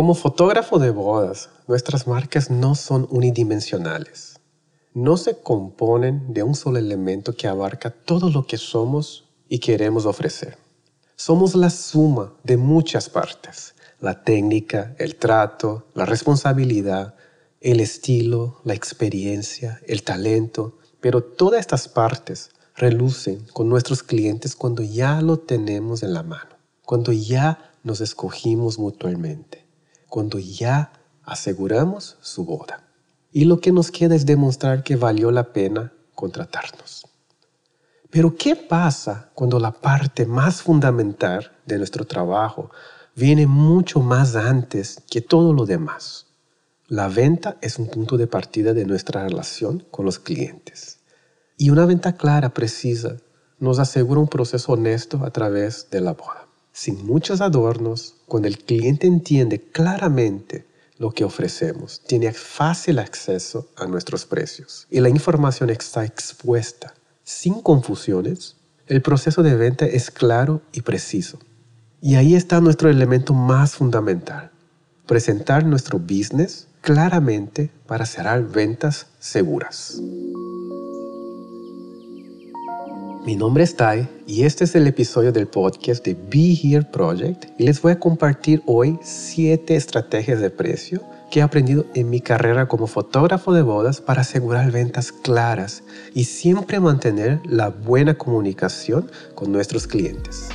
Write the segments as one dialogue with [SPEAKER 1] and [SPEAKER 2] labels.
[SPEAKER 1] Como fotógrafo de bodas, nuestras marcas no son unidimensionales. No se componen de un solo elemento que abarca todo lo que somos y queremos ofrecer. Somos la suma de muchas partes. La técnica, el trato, la responsabilidad, el estilo, la experiencia, el talento, pero todas estas partes relucen con nuestros clientes cuando ya lo tenemos en la mano, cuando ya nos escogimos mutuamente cuando ya aseguramos su boda. Y lo que nos queda es demostrar que valió la pena contratarnos. Pero ¿qué pasa cuando la parte más fundamental de nuestro trabajo viene mucho más antes que todo lo demás? La venta es un punto de partida de nuestra relación con los clientes. Y una venta clara, precisa, nos asegura un proceso honesto a través de la boda sin muchos adornos, cuando el cliente entiende claramente lo que ofrecemos, tiene fácil acceso a nuestros precios y la información está expuesta sin confusiones, el proceso de venta es claro y preciso. Y ahí está nuestro elemento más fundamental, presentar nuestro business claramente para cerrar ventas seguras. Mi nombre es Tai y este es el episodio del podcast de Be Here Project y les voy a compartir hoy siete estrategias de precio que he aprendido en mi carrera como fotógrafo de bodas para asegurar ventas claras y siempre mantener la buena comunicación con nuestros clientes.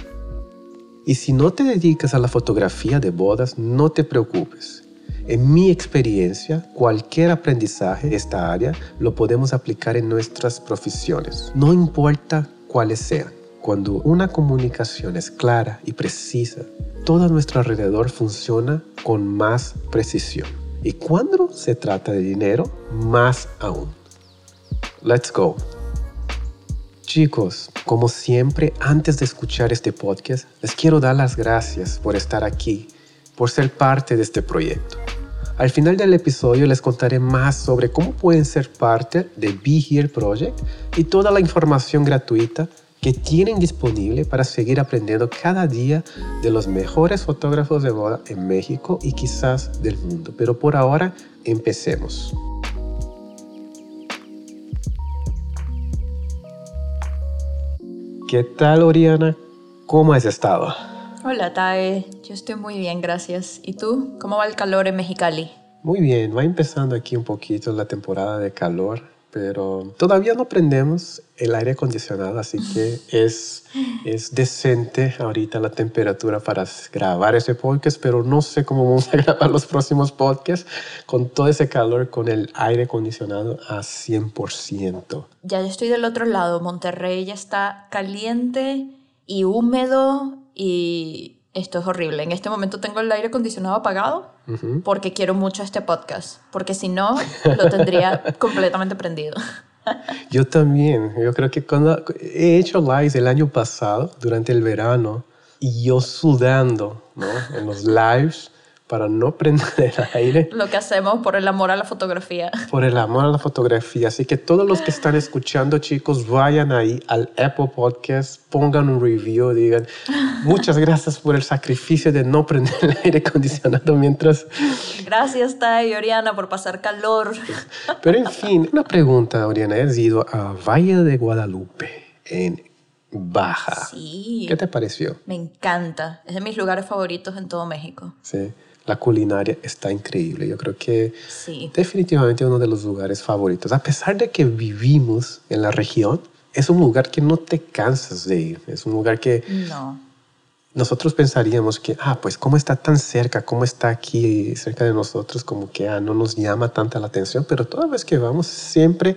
[SPEAKER 1] Y si no te dedicas a la fotografía de bodas, no te preocupes. En mi experiencia, cualquier aprendizaje de esta área lo podemos aplicar en nuestras profesiones. No importa cuales sean. Cuando una comunicación es clara y precisa, todo nuestro alrededor funciona con más precisión. Y cuando se trata de dinero, más aún. Let's go. Chicos, como siempre, antes de escuchar este podcast, les quiero dar las gracias por estar aquí, por ser parte de este proyecto. Al final del episodio les contaré más sobre cómo pueden ser parte de Be Here Project y toda la información gratuita que tienen disponible para seguir aprendiendo cada día de los mejores fotógrafos de boda en México y quizás del mundo. Pero por ahora, empecemos. ¿Qué tal, Oriana? ¿Cómo has estado?
[SPEAKER 2] Hola, Tae. Yo estoy muy bien, gracias. ¿Y tú? ¿Cómo va el calor en Mexicali?
[SPEAKER 1] Muy bien, va empezando aquí un poquito la temporada de calor, pero todavía no prendemos el aire acondicionado, así que es, es decente ahorita la temperatura para grabar ese podcast, pero no sé cómo vamos a grabar los próximos podcasts con todo ese calor, con el aire acondicionado a 100%.
[SPEAKER 2] Ya estoy del otro lado, Monterrey ya está caliente y húmedo y esto es horrible. En este momento tengo el aire acondicionado apagado porque quiero mucho este podcast, porque si no, lo tendría completamente prendido.
[SPEAKER 1] Yo también, yo creo que cuando he hecho lives el año pasado, durante el verano, y yo sudando ¿no? en los lives, para no prender el aire.
[SPEAKER 2] Lo que hacemos por el amor a la fotografía.
[SPEAKER 1] Por el amor a la fotografía. Así que todos los que están escuchando, chicos, vayan ahí al Apple Podcast, pongan un review, digan, muchas gracias por el sacrificio de no prender el aire acondicionado mientras...
[SPEAKER 2] Gracias, Tai y Oriana, por pasar calor.
[SPEAKER 1] Pero en fin, una pregunta, Oriana. Has ido a Valle de Guadalupe, en Baja.
[SPEAKER 2] Sí.
[SPEAKER 1] ¿Qué te pareció?
[SPEAKER 2] Me encanta. Es de mis lugares favoritos en todo México.
[SPEAKER 1] Sí la culinaria está increíble. Yo creo que sí. definitivamente uno de los lugares favoritos. A pesar de que vivimos en la región, es un lugar que no te cansas de ir. Es un lugar que
[SPEAKER 2] no.
[SPEAKER 1] Nosotros pensaríamos que, ah, pues cómo está tan cerca, cómo está aquí cerca de nosotros, como que ah, no nos llama tanta la atención, pero toda vez que vamos siempre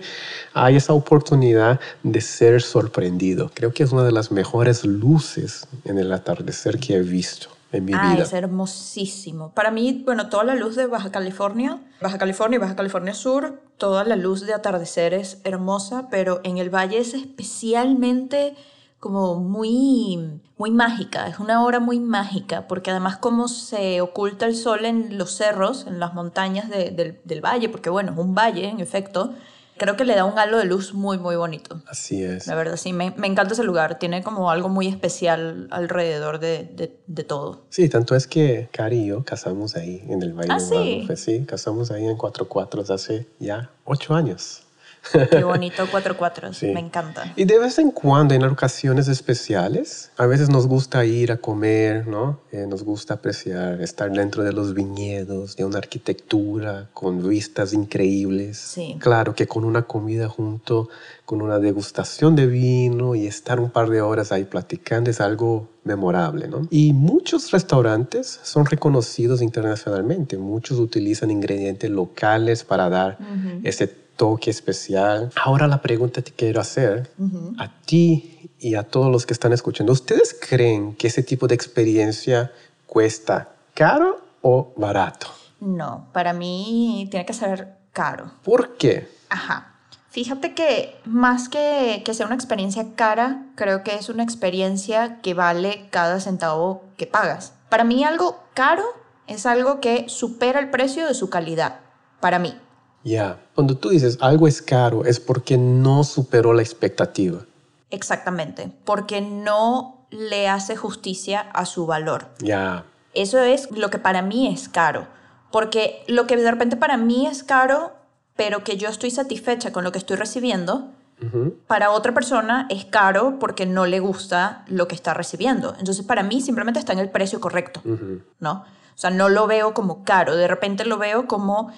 [SPEAKER 1] hay esa oportunidad de ser sorprendido. Creo que es una de las mejores luces en el atardecer que he visto en mi
[SPEAKER 2] ah,
[SPEAKER 1] vida.
[SPEAKER 2] Es hermosísimo. Para mí, bueno, toda la luz de Baja California, Baja California y Baja California Sur, toda la luz de atardecer es hermosa, pero en el valle es especialmente como muy, muy mágica, es una hora muy mágica, porque además como se oculta el sol en los cerros, en las montañas del, del valle, porque bueno, es un valle en efecto, creo que le da un halo de luz muy, muy bonito.
[SPEAKER 1] Así es.
[SPEAKER 2] La verdad, sí, me, me encanta ese lugar. Tiene como algo muy especial alrededor de, de, de todo.
[SPEAKER 1] Sí, tanto es que Cari y yo casamos ahí en el Valle
[SPEAKER 2] ¿Ah,
[SPEAKER 1] de
[SPEAKER 2] sí?
[SPEAKER 1] Guadalupe. Sí, casamos ahí en Cuatro Cuatros hace ya ocho años.
[SPEAKER 2] Qué bonito cuatro cuatros.
[SPEAKER 1] Sí.
[SPEAKER 2] Me encanta.
[SPEAKER 1] Y de vez en cuando, en ocasiones especiales, a veces nos gusta ir a comer, ¿no? Eh, nos gusta apreciar estar dentro de los viñedos, de una arquitectura con vistas increíbles.
[SPEAKER 2] Sí.
[SPEAKER 1] Claro que con una comida junto, con una degustación de vino y estar un par de horas ahí platicando es algo memorable, ¿no? Y muchos restaurantes son reconocidos internacionalmente. Muchos utilizan ingredientes locales para dar
[SPEAKER 2] Ujú.
[SPEAKER 1] ese toque especial. Ahora la pregunta que quiero hacer
[SPEAKER 2] Ujú.
[SPEAKER 1] a ti y a todos los que están escuchando, ¿ustedes creen que ese tipo de experiencia cuesta caro o barato?
[SPEAKER 2] No, para mí tiene que ser caro.
[SPEAKER 1] ¿Por qué?
[SPEAKER 2] Ajá. Fíjate que más que, que sea una experiencia cara, creo que es una experiencia que vale cada centavo que pagas. Para mí algo caro es algo que supera el precio de su calidad. Para mí.
[SPEAKER 1] Ya, cuando tú dices algo es caro es porque no superó la expectativa.
[SPEAKER 2] Exactamente. Porque no le hace justicia a su valor.
[SPEAKER 1] Ya,
[SPEAKER 2] Eso es lo que para mí es caro. Porque lo que de repente para mí es caro, pero que yo estoy satisfecha con lo que estoy recibiendo,
[SPEAKER 1] Ujú.
[SPEAKER 2] para otra persona es caro porque no le gusta lo que está recibiendo. Entonces, para mí simplemente está en el precio correcto,
[SPEAKER 1] Ujú.
[SPEAKER 2] ¿no? O sea, no lo veo como caro, de repente lo veo como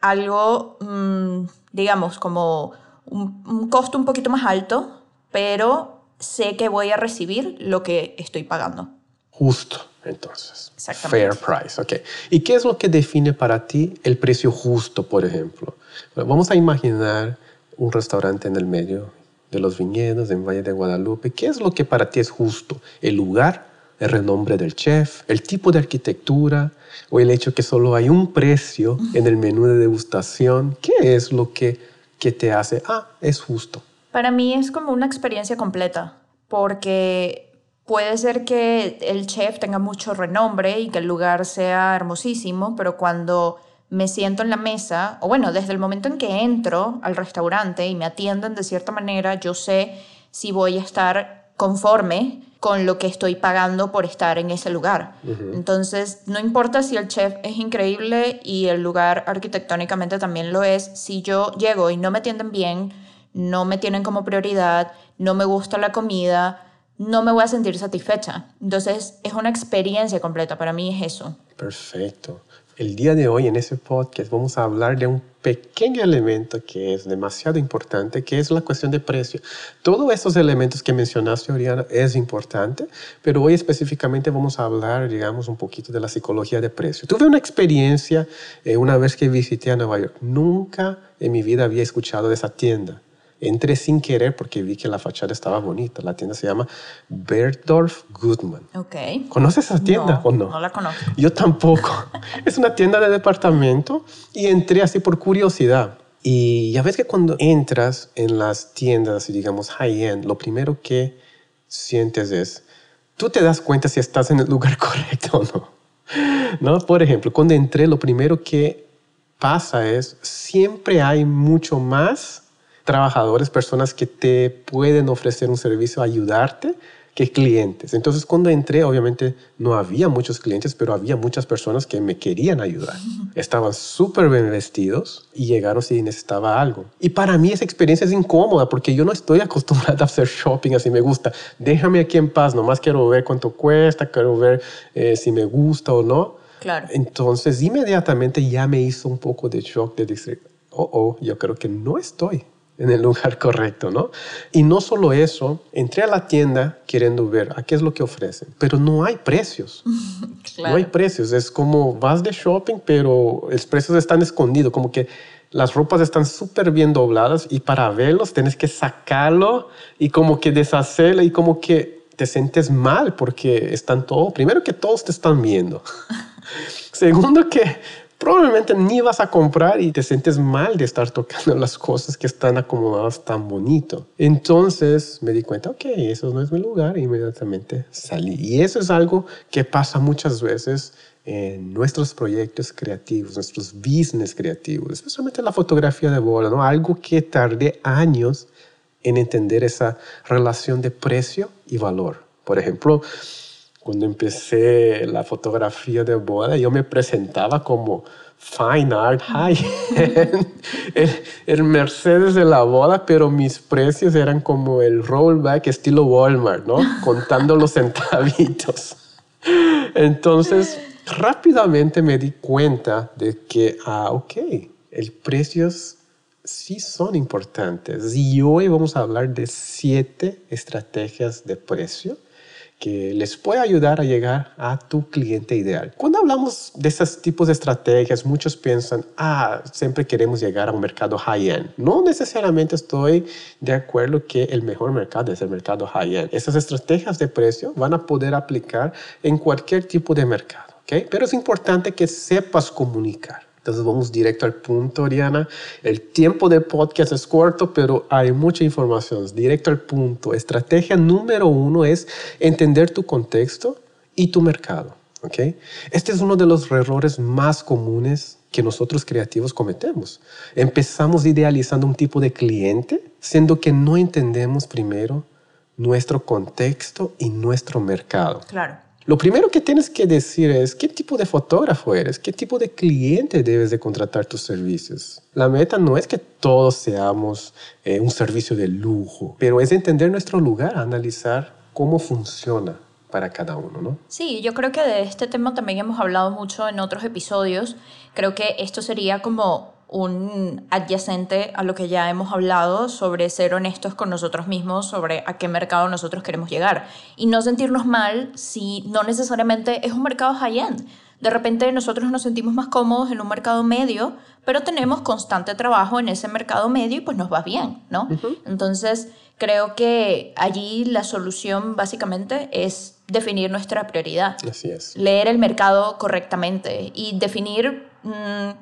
[SPEAKER 2] algo, mm, digamos, como un, un costo un poquito más alto, pero sé que voy a recibir lo que estoy pagando.
[SPEAKER 1] Justo, entonces.
[SPEAKER 2] Exactamente.
[SPEAKER 1] Fair price, ok. ¿Y qué es lo que define para ti el precio justo, por ejemplo? Bueno, vamos a imaginar un restaurante en el medio de los viñedos en Valle de Guadalupe. ¿Qué es lo que para ti es justo? ¿El lugar? ¿El renombre del chef? ¿El tipo de arquitectura? ¿O el hecho que solo hay un precio en el menú de degustación? ¿Qué es lo que, que te hace, ah, es justo?
[SPEAKER 2] Para mí es como una experiencia completa, porque puede ser que el chef tenga mucho renombre y que el lugar sea hermosísimo, pero cuando me siento en la mesa, o bueno, desde el momento en que entro al restaurante y me atienden de cierta manera, yo sé si voy a estar conforme con lo que estoy pagando por estar en ese lugar. Entonces, no importa si el chef es increíble y el lugar arquitectónicamente también lo es, si yo llego y no me atienden bien, no me tienen como prioridad, no me gusta la comida, no me voy a sentir satisfecha. Entonces, es una experiencia completa, para mí es eso.
[SPEAKER 1] Perfecto. El día de hoy en ese podcast vamos a hablar de un pequeño elemento que es demasiado importante, que es la cuestión de precio. Todos esos elementos que mencionaste, Oriana, es importante, pero hoy específicamente vamos a hablar, digamos, un poquito de la psicología de precio. Tuve una experiencia eh, una vez que visité a Nueva York. Nunca en mi vida había escuchado de esa tienda. Entré sin querer porque vi que la fachada estaba bonita. La tienda se llama Bergdorf Goodman.
[SPEAKER 2] Ok.
[SPEAKER 1] ¿Conoces esa tienda o no?
[SPEAKER 2] No la conozco.
[SPEAKER 1] Yo tampoco. es una tienda de departamento y entré así por curiosidad. Y ya ves que cuando entras en las tiendas, digamos, high-end, lo primero que sientes es, tú te das cuenta si estás en el lugar correcto o no. ¿No? Por ejemplo, cuando entré, lo primero que pasa es, siempre hay mucho más trabajadores, personas que te pueden ofrecer un servicio, ayudarte, que clientes. Entonces, cuando entré, obviamente no había muchos clientes, pero había muchas personas que me querían ayudar. Estaban súper bien vestidos y llegaron si necesitaba algo. Y para mí esa experiencia es incómoda porque yo no estoy acostumbrada a hacer shopping así me gusta. Déjame aquí en paz, nomás quiero ver cuánto cuesta, quiero ver eh, si me gusta o no.
[SPEAKER 2] Claro.
[SPEAKER 1] Entonces, inmediatamente ya me hizo un poco de shock de decir, oh, oh, yo creo que no estoy en el lugar correcto, ¿no? Y no solo eso, entré a la tienda queriendo ver a qué es lo que ofrecen, pero no hay precios. No hay precios, es como vas de shopping, pero los precios están escondidos, como que las ropas están súper bien dobladas y para verlos tienes que sacarlo y como que deshacerlo y como que te sientes mal porque están todos, primero que todos te están viendo. Segundo que probablemente ni vas a comprar y te sientes mal de estar tocando las cosas que están acomodadas tan bonito. Entonces me di cuenta, ok, eso no es mi lugar, e inmediatamente salí. Y eso es algo que pasa muchas veces en nuestros proyectos creativos, nuestros business creativos, especialmente la fotografía de boda, ¿no? Algo que tardé años en entender esa relación de precio y valor. Por ejemplo, cuando empecé la fotografía de boda, yo me presentaba como fine art high el, el, Mercedes de la boda, pero mis precios eran como el rollback estilo Walmart, ¿no? Contando los centavitos. Entonces, rápidamente me di cuenta de que, ah, ok, el precios sí son importantes. Y hoy vamos a hablar de siete estrategias de precio que les puede ayudar a llegar a tu cliente ideal. Cuando hablamos de esos tipos de estrategias, muchos piensan, ah, siempre queremos llegar a un mercado high-end. No necesariamente estoy de acuerdo que el mejor mercado es el mercado high-end. Esas estrategias de precio van a poder aplicar en cualquier tipo de mercado. ¿okay? Pero es importante que sepas comunicar. Entonces vamos directo al punto, Oriana. El tiempo de podcast es corto, pero hay mucha información. Directo al punto. Estrategia número uno es entender tu contexto y tu mercado. ¿okay? Este es uno de los errores más comunes que nosotros creativos cometemos. Empezamos idealizando un tipo de cliente, siendo que no entendemos primero nuestro contexto y nuestro mercado.
[SPEAKER 2] Claro.
[SPEAKER 1] Lo primero que tienes que decir es qué tipo de fotógrafo eres, qué tipo de cliente debes de contratar tus servicios. La meta no es que todos seamos eh, un servicio de lujo, pero es entender nuestro lugar, analizar cómo funciona para cada uno, ¿no?
[SPEAKER 2] Sí, yo creo que de este tema también hemos hablado mucho en otros episodios. Creo que esto sería como un adyacente a lo que ya hemos hablado sobre ser honestos con nosotros mismos, sobre a qué mercado nosotros queremos llegar y no sentirnos mal si no necesariamente es un mercado high-end. De repente nosotros nos sentimos más cómodos en un mercado medio, pero tenemos constante trabajo en ese mercado medio y pues nos va bien, ¿no? Entonces creo que allí la solución básicamente es definir nuestra prioridad.
[SPEAKER 1] Así es.
[SPEAKER 2] Leer el mercado correctamente y definir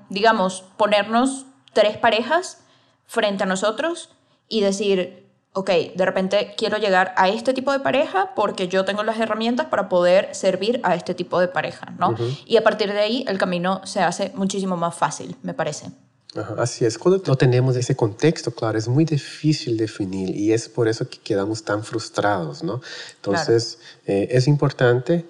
[SPEAKER 2] digamos, ponernos tres parejas frente a nosotros y decir, ok, de repente quiero llegar a este tipo de pareja porque yo tengo las herramientas para poder servir a este tipo de pareja, ¿no? Y a partir de ahí el camino se hace muchísimo más fácil, me parece.
[SPEAKER 1] así es, cuando no tenemos ese contexto, claro, es muy difícil definir y es por eso que quedamos tan frustrados, ¿no? Entonces, eh, es importante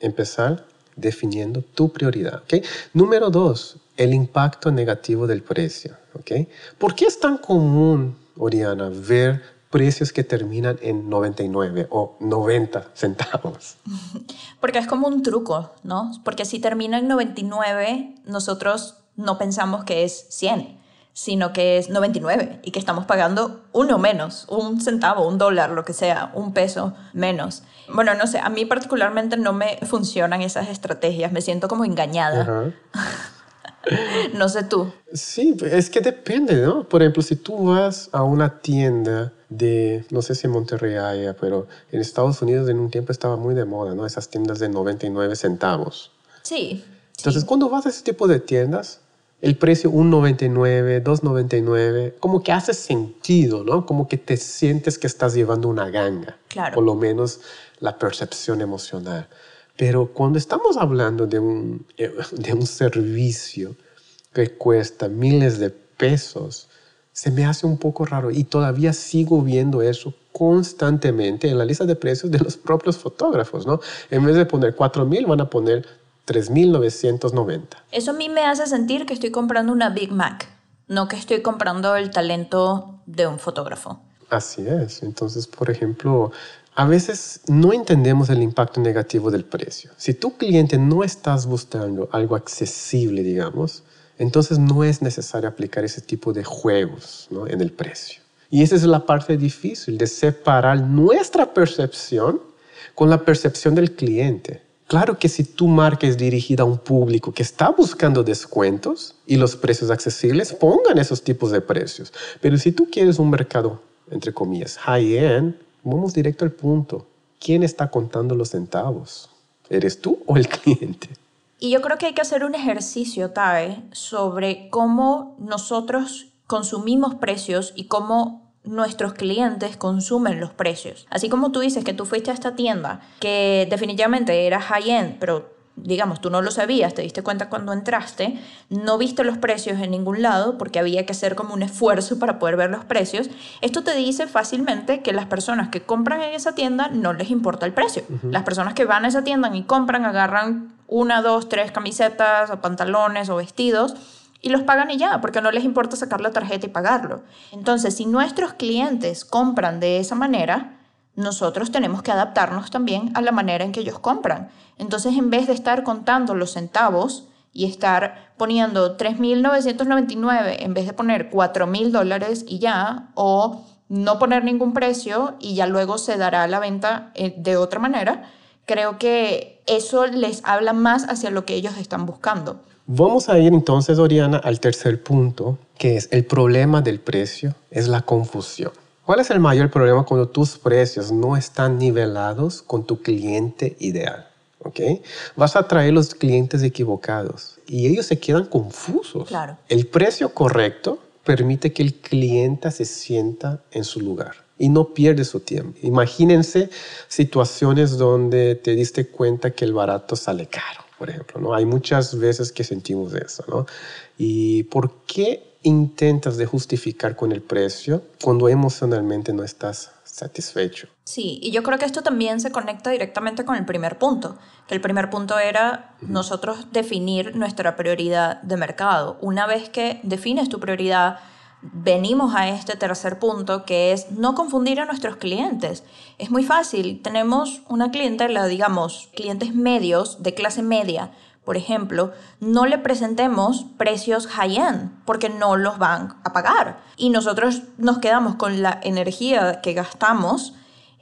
[SPEAKER 1] empezar definiendo tu prioridad. ¿okay? Número dos, el impacto negativo del precio. ¿okay? ¿Por qué es tan común, Oriana, ver precios que terminan en 99 o 90 centavos?
[SPEAKER 2] Porque es como un truco, ¿no? Porque si termina en 99, nosotros no pensamos que es 100 sino que es 99 y que estamos pagando uno menos, un centavo, un dólar, lo que sea, un peso menos. Bueno, no sé, a mí particularmente no me funcionan esas estrategias, me siento como engañada. no sé tú.
[SPEAKER 1] Sí, es que depende, ¿no? Por ejemplo, si tú vas a una tienda de, no sé si en Monterrey haya, pero en Estados Unidos en un tiempo estaba muy de moda, ¿no? Esas tiendas de 99 centavos.
[SPEAKER 2] Sí.
[SPEAKER 1] Entonces, cuando vas a ese tipo de tiendas, el precio 1.99, 2.99, como que hace sentido, ¿no? Como que te sientes que estás llevando una ganga.
[SPEAKER 2] Claro.
[SPEAKER 1] Por lo menos la percepción emocional. Pero cuando estamos hablando de un, eh, de un servicio que cuesta miles de pesos, se me hace un poco raro y todavía sigo viendo eso constantemente en la lista de precios de los propios fotógrafos, ¿no? En vez de poner 4.000 van a poner 3.990.
[SPEAKER 2] Eso a mí me hace sentir que estoy comprando una Big Mac, no que estoy comprando el talento de un fotógrafo.
[SPEAKER 1] Así es. Entonces, por ejemplo, a veces no entendemos el impacto negativo del precio. Si tu cliente no estás buscando algo accesible, digamos, entonces no es necesario aplicar ese tipo de juegos ¿no? en el precio. Y esa es la parte difícil de separar nuestra percepción con la percepción del cliente. Claro que si tu marca es dirigida a un público que está buscando descuentos y los precios accesibles, pongan esos tipos de precios. Pero si tú quieres un mercado, entre comillas, high-end, vamos directo al punto. ¿Quién está contando los centavos? ¿Eres tú o el cliente?
[SPEAKER 2] Y yo creo que hay que hacer un ejercicio, Tae, sobre cómo nosotros consumimos precios y cómo nuestros clientes consumen los precios. Así como tú dices que tú fuiste a esta tienda que definitivamente era high-end, pero digamos, tú no lo sabías, te diste cuenta cuando entraste, no viste los precios en ningún lado porque había que hacer como un esfuerzo para poder ver los precios, esto te dice fácilmente que las personas que compran en esa tienda no les importa el precio. Las personas que van a esa tienda y compran, agarran una, dos, tres camisetas o pantalones o vestidos y los pagan y ya, porque no les importa sacar la tarjeta y pagarlo. Entonces, si nuestros clientes compran de esa manera, nosotros tenemos que adaptarnos también a la manera en que ellos compran. Entonces, en vez de estar contando los centavos y estar poniendo 3.999 en vez de poner 4.000 dólares y ya, o no poner ningún precio y ya luego se dará la venta eh, de otra manera, creo que eso les habla más hacia lo que ellos están buscando.
[SPEAKER 1] Vamos a ir entonces, Oriana, al tercer punto, que es el problema del precio, es la confusión. ¿Cuál es el mayor problema cuando tus precios no están nivelados con tu cliente ideal? ¿Okay? Vas a atraer los clientes equivocados y ellos se quedan confusos.
[SPEAKER 2] Claro.
[SPEAKER 1] El precio correcto permite que el cliente se sienta en su lugar y no pierde su tiempo. Imagínense situaciones donde te diste cuenta que el barato sale caro, por ejemplo. ¿no? Hay muchas veces que sentimos eso. ¿no? ¿Y por qué intentas de justificar con el precio cuando emocionalmente no estás satisfecho.
[SPEAKER 2] Sí, y yo creo que esto también se conecta directamente con el primer punto, que el primer punto era nosotros definir nuestra prioridad de mercado. Una vez que defines tu prioridad, venimos a este tercer punto que es no confundir a nuestros clientes. Es muy fácil, tenemos una clientela, digamos, clientes medios de clase media, por ejemplo, no le presentemos precios high-end porque no los van a pagar. Y nosotros nos quedamos con la energía que gastamos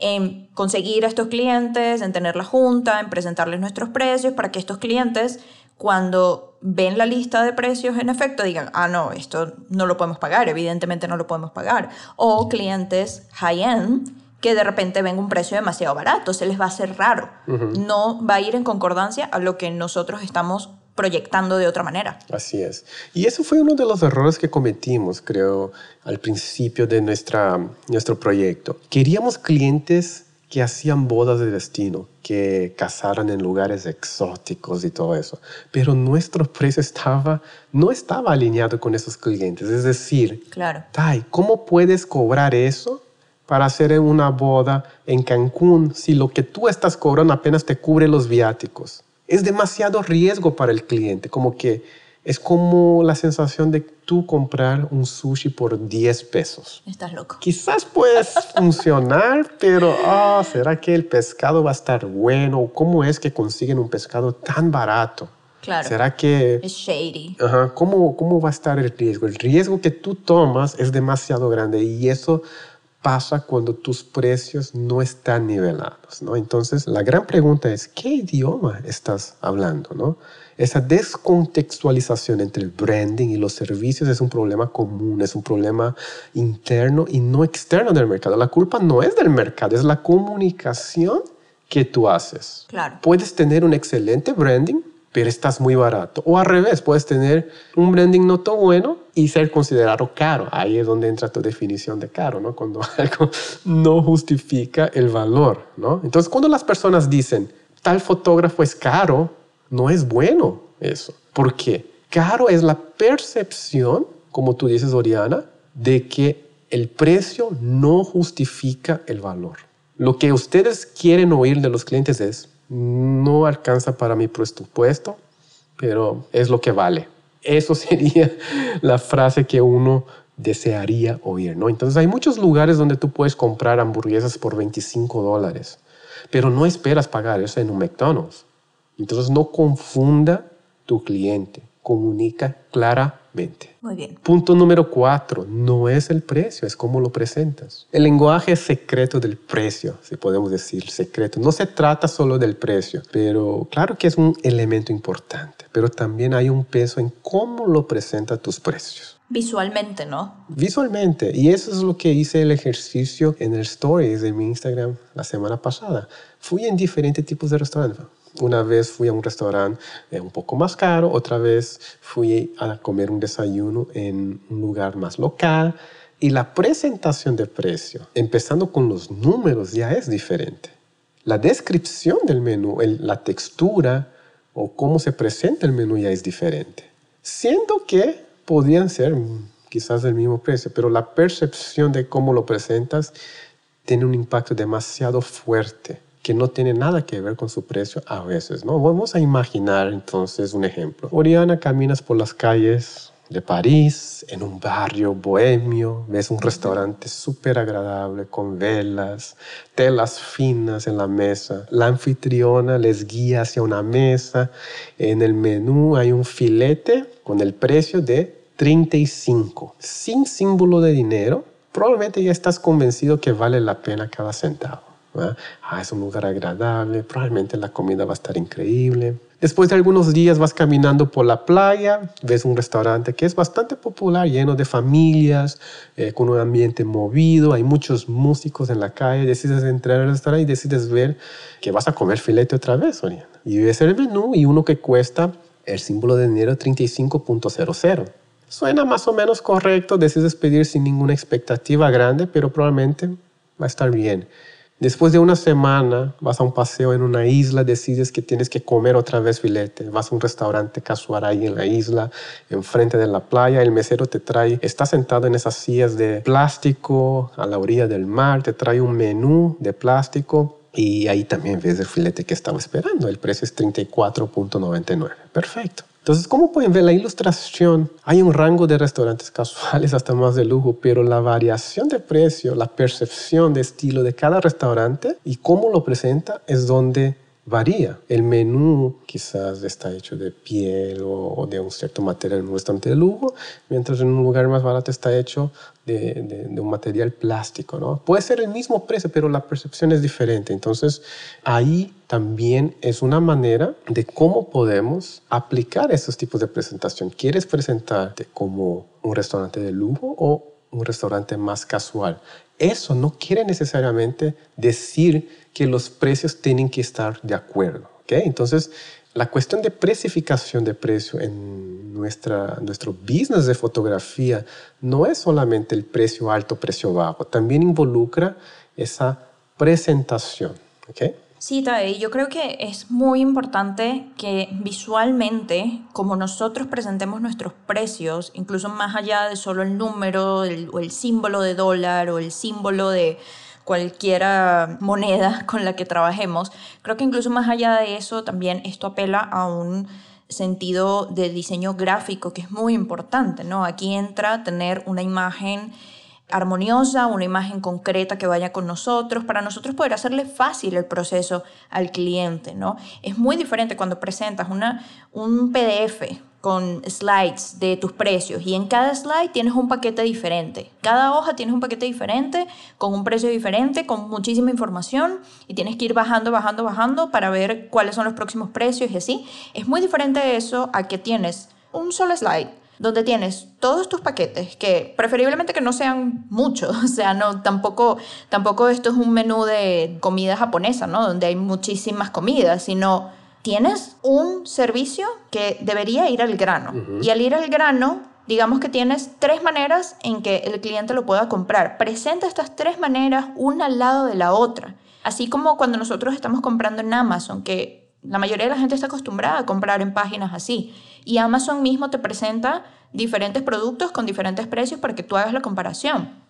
[SPEAKER 2] en conseguir a estos clientes, en tener la junta, en presentarles nuestros precios para que estos clientes cuando ven la lista de precios en efecto digan, ah, no, esto no lo podemos pagar, evidentemente no lo podemos pagar. O clientes high-end que de repente venga un precio demasiado barato, se les va a hacer raro. No va a ir en concordancia a lo que nosotros estamos proyectando de otra manera.
[SPEAKER 1] Así es. Y eso fue uno de los errores que cometimos, creo, al principio de nuestra, nuestro proyecto. Queríamos clientes que hacían bodas de destino, que casaran en lugares exóticos y todo eso. Pero nuestro precio estaba, no estaba alineado con esos clientes. Es decir,
[SPEAKER 2] claro.
[SPEAKER 1] Tai, ¿cómo puedes cobrar eso para hacer una boda en Cancún si lo que tú estás cobrando apenas te cubre los viáticos? Es demasiado riesgo para el cliente, como que es como la sensación de tú comprar un sushi por 10 pesos.
[SPEAKER 2] Estás loco.
[SPEAKER 1] Quizás puedes funcionar, pero ah, ¿será que el pescado va a estar bueno? ¿Cómo es que consiguen un pescado tan barato?
[SPEAKER 2] Claro.
[SPEAKER 1] ¿Será que...
[SPEAKER 2] Es shady.
[SPEAKER 1] Ajá, ¿cómo, ¿cómo va a estar el riesgo? El riesgo que tú tomas es demasiado grande y eso pasa cuando tus precios no están nivelados, ¿no? Entonces, la gran pregunta es, ¿qué idioma estás hablando, no? Esa descontextualización entre el branding y los servicios es un problema común, es un problema interno y no externo del mercado. La culpa no es del mercado, es la comunicación que tú haces.
[SPEAKER 2] Claro.
[SPEAKER 1] Puedes tener un excelente branding, pero estás muy barato. O al revés, puedes tener un branding no tan bueno y ser considerado caro. Ahí es donde entra tu definición de caro, ¿no? Cuando algo no justifica el valor, ¿no? Entonces, cuando las personas dicen, tal fotógrafo es caro, no es bueno eso. ¿Por qué? Caro es la percepción, como tú dices, Oriana, de que el precio no justifica el valor. Lo que ustedes quieren oír de los clientes es, no alcanza para mi presupuesto, pero es lo que vale. Eso sería la frase que uno desearía oír, ¿no? Entonces hay muchos lugares donde tú puedes comprar hamburguesas por 25 dólares, pero no esperas pagar eso en un McDonald's. Entonces no confunda tu cliente, comunica clara
[SPEAKER 2] muy bien.
[SPEAKER 1] Punto número cuatro, no es el precio, es cómo lo presentas. El lenguaje secreto del precio, si podemos decir secreto. No se trata solo del precio, pero claro que es un elemento importante, pero también hay un peso en cómo lo presentas tus precios.
[SPEAKER 2] Visualmente, ¿no?
[SPEAKER 1] Visualmente. Y eso es lo que hice el ejercicio en el Stories de mi Instagram la semana pasada. Fui en diferentes tipos de restaurantes una vez fui a un restaurante eh, un poco más caro, otra vez fui a comer un desayuno en un lugar más local y la presentación de precio, empezando con los números, ya es diferente. La descripción del menú, la textura, o cómo se presenta el menú ya es diferente. Siendo que podrían ser quizás del mismo precio, pero la percepción de cómo lo presentas tiene un impacto demasiado fuerte que no tiene nada que ver con su precio a veces, ¿no? Vamos a imaginar entonces un ejemplo. Oriana, caminas por las calles de París, en un barrio bohemio, ves un restaurante súper agradable con velas, telas finas en la mesa. La anfitriona les guía hacia una mesa. En el menú hay un filete con el precio de 35, sin símbolo de dinero. Probablemente ya estás convencido que vale la pena cada centavo. Ah, es un lugar agradable, probablemente la comida va a estar increíble. Después de algunos días vas caminando por la playa, ves un restaurante que es bastante popular, lleno de familias, eh, con un ambiente movido, hay muchos músicos en la calle, decides entrar al restaurante y decides ver que vas a comer filete otra vez, Oriana. Y ves el menú y uno que cuesta el símbolo de dinero 35.00. Suena más o menos correcto, decides pedir sin ninguna expectativa grande, pero probablemente va a estar bien. Después de una semana vas a un paseo en una isla, decides que tienes que comer otra vez filete, vas a un restaurante casual ahí en la isla, enfrente de la playa, el mesero te trae, está sentado en esas sillas de plástico a la orilla del mar, te trae un menú de plástico y ahí también ves el filete que estaba esperando, el precio es 34.99. Perfecto. Entonces, como pueden ver la ilustración, hay un rango de restaurantes casuales hasta más de lujo, pero la variación de precio, la percepción de estilo de cada restaurante y cómo lo presenta es donde varía. El menú quizás está hecho de piel o, de un cierto material restaurante de lujo, mientras en un lugar más barato está hecho de, de, un material plástico. ¿no? Puede ser el mismo precio, pero la percepción es diferente. Entonces, ahí también es una manera de cómo podemos aplicar esos tipos de presentación. ¿Quieres presentarte como un restaurante de lujo o un restaurante más casual? Eso no quiere necesariamente decir que los precios tienen que estar de acuerdo. ¿okay? Entonces, la cuestión de precificación de precio en nuestra, nuestro business de fotografía no es solamente el precio alto, precio bajo, también involucra esa presentación. ¿okay?
[SPEAKER 2] Sí, Tadei, yo creo que es muy importante que visualmente, como nosotros presentemos nuestros precios, incluso más allá de solo el número o el símbolo de dólar o el símbolo de cualquier moneda con la que trabajemos, creo que incluso más allá de eso, también esto apela a un sentido de diseño gráfico que es muy importante, ¿no? Aquí entra tener una imagen armoniosa, una imagen concreta que vaya con nosotros, para nosotros poder hacerle fácil el proceso al cliente, ¿no? Es muy diferente cuando presentas una, un PDF con slides de tus precios y en cada slide tienes un paquete diferente. Cada hoja tienes un paquete diferente, con un precio diferente, con muchísima información y tienes que ir bajando, bajando, bajando para ver cuáles son los próximos precios y así. Es muy diferente eso a que tienes un solo slide donde tienes todos tus paquetes, que preferiblemente que no sean muchos, o sea, no, tampoco, tampoco esto es un menú de comida japonesa, ¿no? Donde hay muchísimas comidas, sino tienes un servicio que debería ir al grano. Y al ir al grano, digamos que tienes tres maneras en que el cliente lo pueda comprar. Presenta estas tres maneras una al lado de la otra. Así como cuando nosotros estamos comprando en Amazon, que la mayoría de la gente está acostumbrada a comprar en páginas así. Y Amazon mismo te presenta diferentes productos con diferentes precios para que tú hagas la comparación.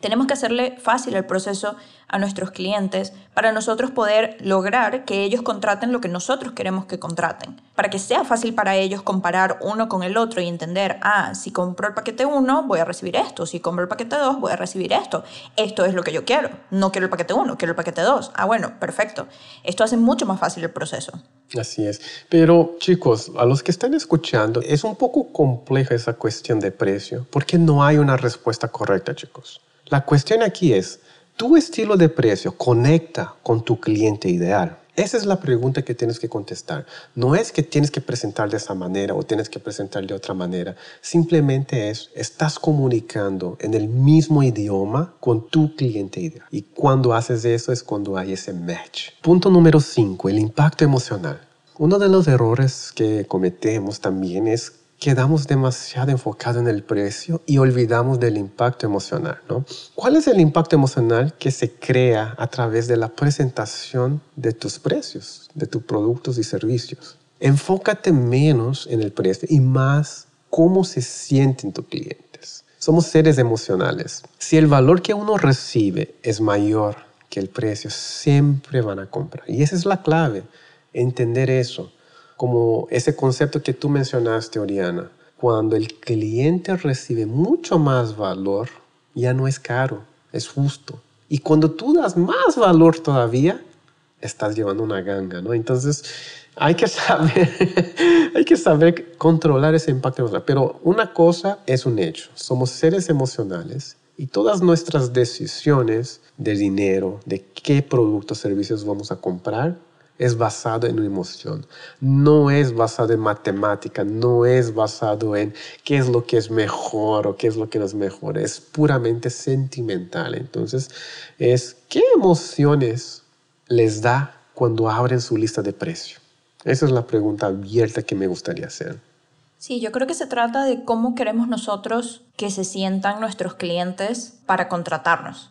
[SPEAKER 2] Tenemos que hacerle fácil el proceso a nuestros clientes para nosotros poder lograr que ellos contraten lo que nosotros queremos que contraten. Para que sea fácil para ellos comparar uno con el otro y entender, ah, si compro el paquete 1 voy a recibir esto, si compro el paquete 2 voy a recibir esto. Esto es lo que yo quiero. No quiero el paquete 1, quiero el paquete 2. Ah, bueno, perfecto. Esto hace mucho más fácil el proceso.
[SPEAKER 1] Así es. Pero chicos, a los que están escuchando, es un poco compleja esa cuestión de precio porque no hay una respuesta correcta, chicos. La cuestión aquí es, ¿tu estilo de precio conecta con tu cliente ideal? Esa es la pregunta que tienes que contestar. No es que tienes que presentar de esa manera o tienes que presentar de otra manera. Simplemente es, estás comunicando en el mismo idioma con tu cliente ideal. Y cuando haces eso es cuando hay ese match. Punto número 5, el impacto emocional. Uno de los errores que cometemos también es quedamos demasiado enfocados en el precio y olvidamos del impacto emocional, ¿no? ¿Cuál es el impacto emocional que se crea a través de la presentación de tus precios, de tus productos y servicios? Enfócate menos en el precio y más cómo se sienten tus clientes. Somos seres emocionales. Si el valor que uno recibe es mayor que el precio, siempre van a comprar. Y esa es la clave, entender eso. Como ese concepto que tú mencionaste, Oriana. Cuando el cliente recibe mucho más valor, ya no es caro, es justo. Y cuando tú das más valor todavía, estás llevando una ganga, ¿no? Entonces, hay que saber, hay que saber controlar ese impacto emocional. Pero una cosa es un hecho, somos seres emocionales y todas nuestras decisiones de dinero, de qué productos o servicios vamos a comprar, es basado en una emoción. No es basado en matemática, no es basado en qué es lo que es mejor o qué es lo que no es mejor. Es puramente sentimental. Entonces, es qué emociones les da cuando abren su lista de precio. Esa es la pregunta abierta que me gustaría hacer.
[SPEAKER 2] Sí, yo creo que se trata de cómo queremos nosotros que se sientan nuestros clientes para contratarnos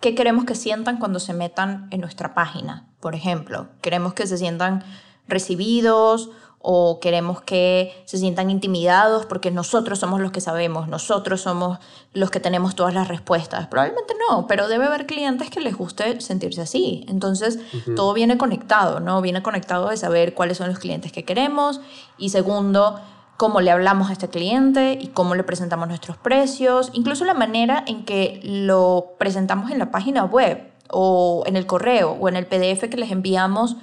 [SPEAKER 2] qué queremos que sientan cuando se metan en nuestra página. Por ejemplo, queremos que se sientan recibidos o queremos que se sientan intimidados porque nosotros somos los que sabemos, nosotros somos los que tenemos todas las respuestas. Probablemente no, pero debe haber clientes que les guste sentirse así. Entonces, todo viene conectado, ¿no? Viene conectado de saber cuáles son los clientes que queremos y segundo, cómo le hablamos a este cliente y cómo le presentamos nuestros precios, incluso la manera en que lo presentamos en la página web o en el correo o en el PDF que les enviamos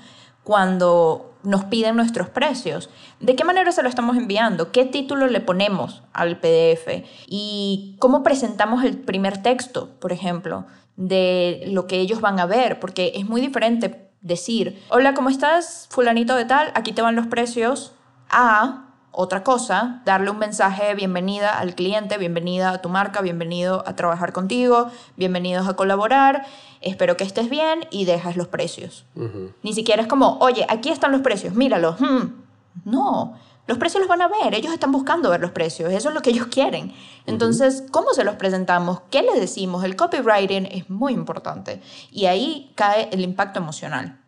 [SPEAKER 2] cuando nos piden nuestros precios. ¿De qué manera se lo estamos enviando? ¿Qué título le ponemos al PDF? ¿Y cómo presentamos el primer texto, por ejemplo, de lo que ellos van a ver? Porque es muy diferente decir, hola, ¿cómo estás? Fulanito de tal, aquí te van los precios. A otra cosa, darle un mensaje de bienvenida al cliente, bienvenida a tu marca, bienvenido a trabajar contigo, bienvenidos a colaborar, espero que estés bien y dejas los precios. Ni siquiera es como, oye, aquí están los precios, míralos. Hmm. No, los precios los van a ver, ellos están buscando ver los precios, eso es lo que ellos quieren. Entonces, ¿cómo se los presentamos? ¿Qué les decimos? El copywriting es muy importante y ahí cae el impacto emocional.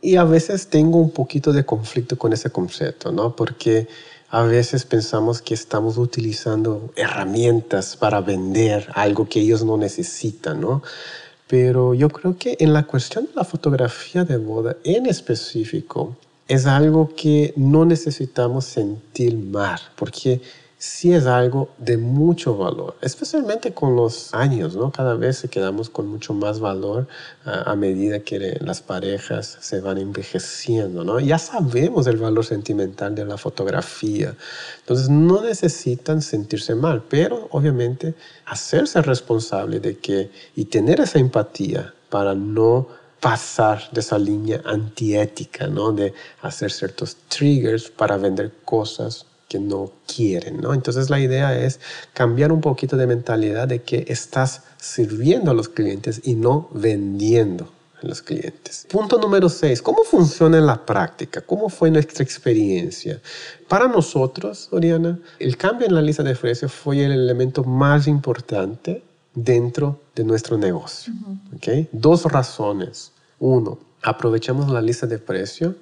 [SPEAKER 1] Y a veces tengo un poquito de conflicto con ese concepto, ¿no? Porque a veces pensamos que estamos utilizando herramientas para vender algo que ellos no necesitan, ¿no? Pero yo creo que en la cuestión de la fotografía de boda en específico es algo que no necesitamos sentir mal, porque sí es algo de mucho valor, especialmente con los años, ¿no? Cada vez se quedamos con mucho más valor a, medida que las parejas se van envejeciendo, ¿no? Ya sabemos el valor sentimental de la fotografía, entonces no necesitan sentirse mal, pero obviamente hacerse responsable de que y tener esa empatía para no pasar de esa línea antiética, ¿no? De hacer ciertos triggers para vender cosas que no quieren, ¿no? Entonces la idea es cambiar un poquito de mentalidad de que estás sirviendo a los clientes y no vendiendo a los clientes. Punto número 6. ¿Cómo funciona en la práctica? ¿Cómo fue nuestra experiencia? Para nosotros, Oriana, el cambio en la lista de precios fue el elemento más importante dentro de nuestro negocio. Dos razones. Uno, aprovechamos la lista de precios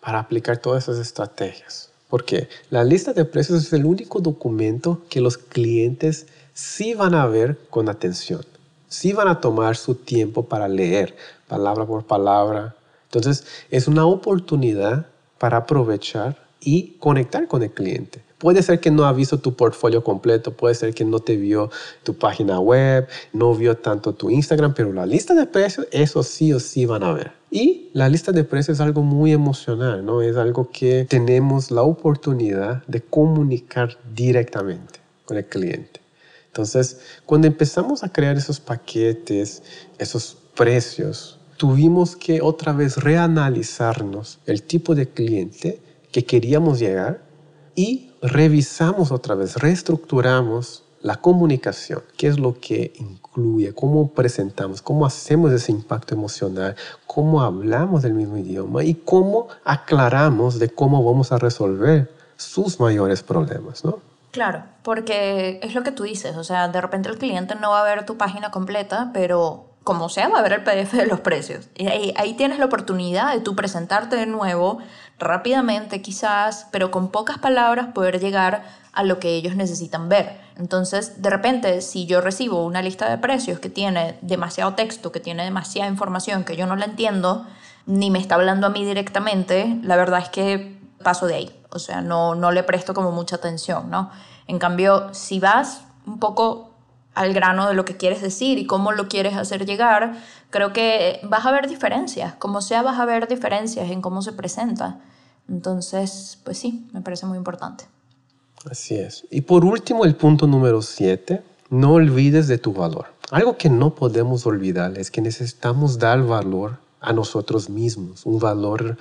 [SPEAKER 1] para aplicar todas esas estrategias. Porque la lista de precios es el único documento que los clientes sí van a ver con atención, sí van a tomar su tiempo para leer palabra por palabra. Entonces es una oportunidad para aprovechar y conectar con el cliente. Puede ser que no ha visto tu portfolio completo, puede ser que no te vio tu página web, no vio tanto tu Instagram, pero la lista de precios, eso sí o sí van a ver. Y la lista de precios es algo muy emocional, ¿no? Es algo que tenemos la oportunidad de comunicar directamente con el cliente. Entonces, cuando empezamos a crear esos paquetes, esos precios, tuvimos que otra vez reanalizarnos el tipo de cliente que queríamos llegar y revisamos otra vez, reestructuramos la comunicación, qué es lo que incluye, cómo presentamos, cómo hacemos ese impacto emocional, cómo hablamos del mismo idioma y cómo aclaramos de cómo vamos a resolver sus mayores problemas, ¿no?
[SPEAKER 2] Claro, porque es lo que tú dices, o sea, de repente el cliente no va a ver tu página completa, pero como sea, va a haber el PDF de los precios. Y ahí, ahí tienes la oportunidad de tú presentarte de nuevo, rápidamente quizás, pero con pocas palabras poder llegar a lo que ellos necesitan ver. Entonces, de repente, si yo recibo una lista de precios que tiene demasiado texto, que tiene demasiada información que yo no la entiendo, ni me está hablando a mí directamente, la verdad es que paso de ahí. O sea, no, no le presto como mucha atención, ¿no? En cambio, si vas un poco al grano de lo que quieres decir y cómo lo quieres hacer llegar, creo que vas a ver diferencias. Como sea, vas a ver diferencias en cómo se presenta. Entonces, pues sí, me parece muy importante.
[SPEAKER 1] Así es. Y por último, el punto número siete, no olvides de tu valor. Algo que no podemos olvidar es que necesitamos dar valor a nosotros mismos, un valor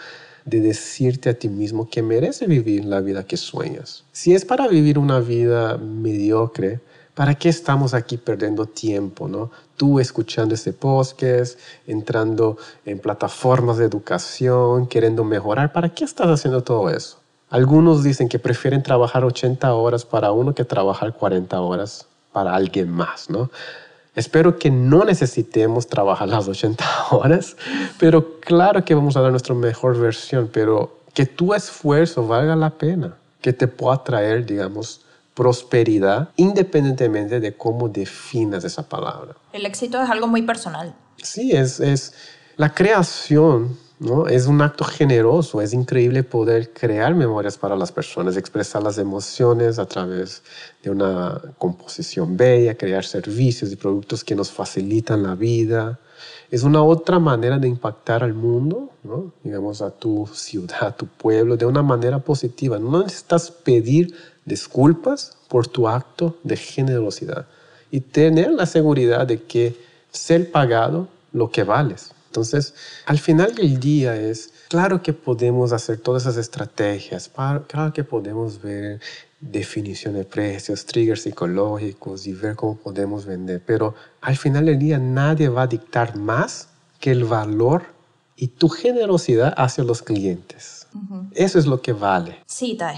[SPEAKER 1] de decirte a ti mismo que merece vivir la vida que sueñas. Si es para vivir una vida mediocre, ¿para qué estamos aquí perdiendo tiempo? ¿no? Tú escuchando este podcast, entrando en plataformas de educación, queriendo mejorar, ¿para qué estás haciendo todo eso? Algunos dicen que prefieren trabajar 80 horas para uno que trabajar 40 horas para alguien más, ¿no? Espero que no necesitemos trabajar las 80 horas, pero claro que vamos a dar nuestra mejor versión, pero que tu esfuerzo valga la pena, que te pueda traer, digamos, prosperidad, independientemente de cómo definas esa palabra.
[SPEAKER 2] El éxito es algo muy personal.
[SPEAKER 1] Sí, es, es la creación. ¿No? Es un acto generoso, es increíble poder crear memorias para las personas, expresar las emociones a través de una composición bella, crear servicios y productos que nos facilitan la vida. Es una otra manera de impactar al mundo, digamos, a tu ciudad, a tu pueblo, de una manera positiva. No necesitas pedir disculpas por tu acto de generosidad y tener la seguridad de que ser pagado lo que vales. Entonces, al final del día es, claro que podemos hacer todas esas estrategias, claro que podemos ver definición de precios, triggers psicológicos y ver cómo podemos vender, pero al final del día nadie va a dictar más que el valor y tu generosidad hacia los clientes. Eso es lo que vale.
[SPEAKER 2] Sí, Tai.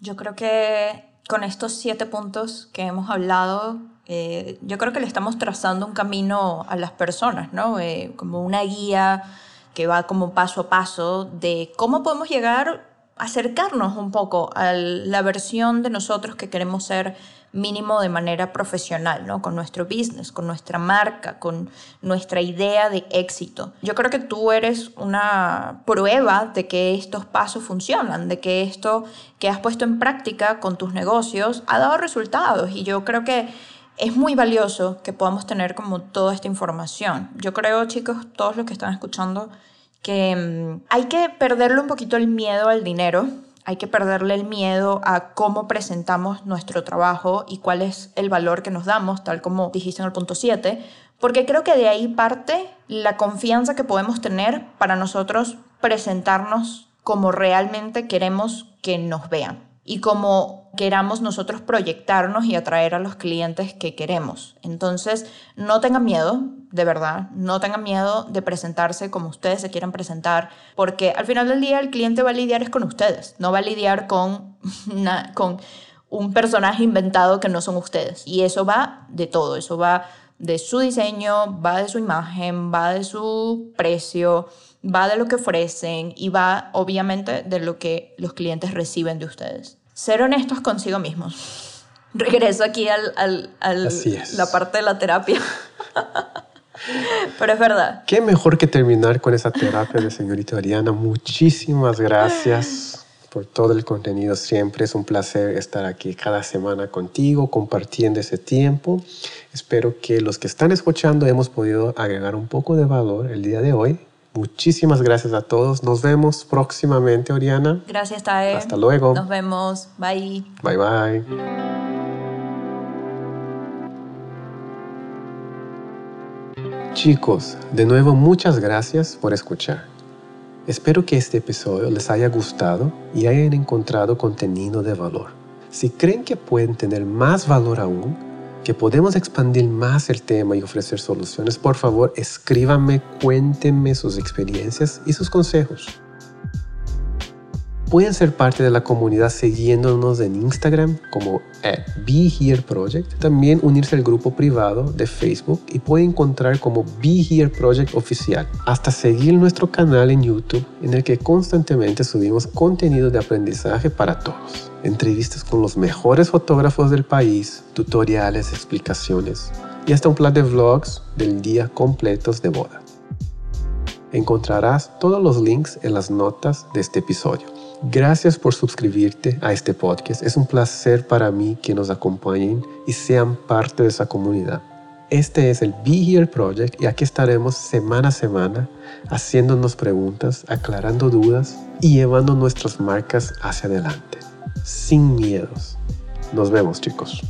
[SPEAKER 2] Yo creo que con estos siete puntos que hemos hablado, eh, yo creo que le estamos trazando un camino a las personas, ¿no? Eh, como una guía que va como paso a paso de cómo podemos llegar a acercarnos un poco a la versión de nosotros que queremos ser mínimo de manera profesional, ¿no? Con nuestro business, con nuestra marca, con nuestra idea de éxito. Yo creo que tú eres una prueba de que estos pasos funcionan, de que esto que has puesto en práctica con tus negocios ha dado resultados y yo creo que es muy valioso que podamos tener como toda esta información. Yo creo, chicos, todos los que están escuchando, que mm, hay que perderle un poquito el miedo al dinero hay que perderle el miedo a cómo presentamos nuestro trabajo y cuál es el valor que nos damos, tal como dijiste en el punto 7, porque creo que de ahí parte la confianza que podemos tener para nosotros presentarnos como realmente queremos que nos vean y como queramos nosotros proyectarnos y atraer a los clientes que queremos. Entonces, no tengan miedo, de verdad, no tengan miedo de presentarse como ustedes se quieran presentar, porque al final del día el cliente va a lidiar es con ustedes, no va a lidiar con, con un personaje inventado que no son ustedes. Y eso va de todo, eso va de su diseño, va de su imagen, va de su precio, va de lo que ofrecen y va obviamente de lo que los clientes reciben de ustedes. Ser honestos consigo mismos. Regreso aquí al, al, al la parte de la terapia. Pero es verdad.
[SPEAKER 1] Qué mejor que terminar con esa terapia de señorita Ariana. Muchísimas gracias por todo el contenido. Siempre es un placer estar aquí cada semana contigo, compartiendo ese tiempo. Espero que los que están escuchando hemos podido agregar un poco de valor el día de hoy Muchísimas gracias a todos. Nos vemos próximamente, Oriana.
[SPEAKER 2] Gracias, Tae.
[SPEAKER 1] Hasta luego.
[SPEAKER 2] Nos vemos. Bye.
[SPEAKER 1] Bye, bye. Chicos, de nuevo muchas gracias por escuchar. Espero que este episodio les haya gustado y hayan encontrado contenido de valor. Si creen que pueden tener más valor aún, que podemos expandir más el tema y ofrecer soluciones, por favor escríbanme, cuéntenme sus experiencias y sus consejos. Pueden ser parte de la comunidad siguiéndonos en Instagram como at Be Here Project. También unirse al grupo privado de Facebook y pueden encontrar como Be Here Project oficial. Hasta seguir nuestro canal en YouTube en el que constantemente subimos contenido de aprendizaje para todos. Entrevistas con los mejores fotógrafos del país, tutoriales, explicaciones y hasta un plan de vlogs del día completos de boda. Encontrarás todos los links en las notas de este episodio. Gracias por suscribirte a este podcast. Es un placer para mí que nos acompañen y sean parte de esa comunidad. Este es el Be Here Project y aquí estaremos semana a semana haciéndonos preguntas, aclarando dudas y llevando nuestras marcas hacia adelante, sin miedos. Nos vemos chicos.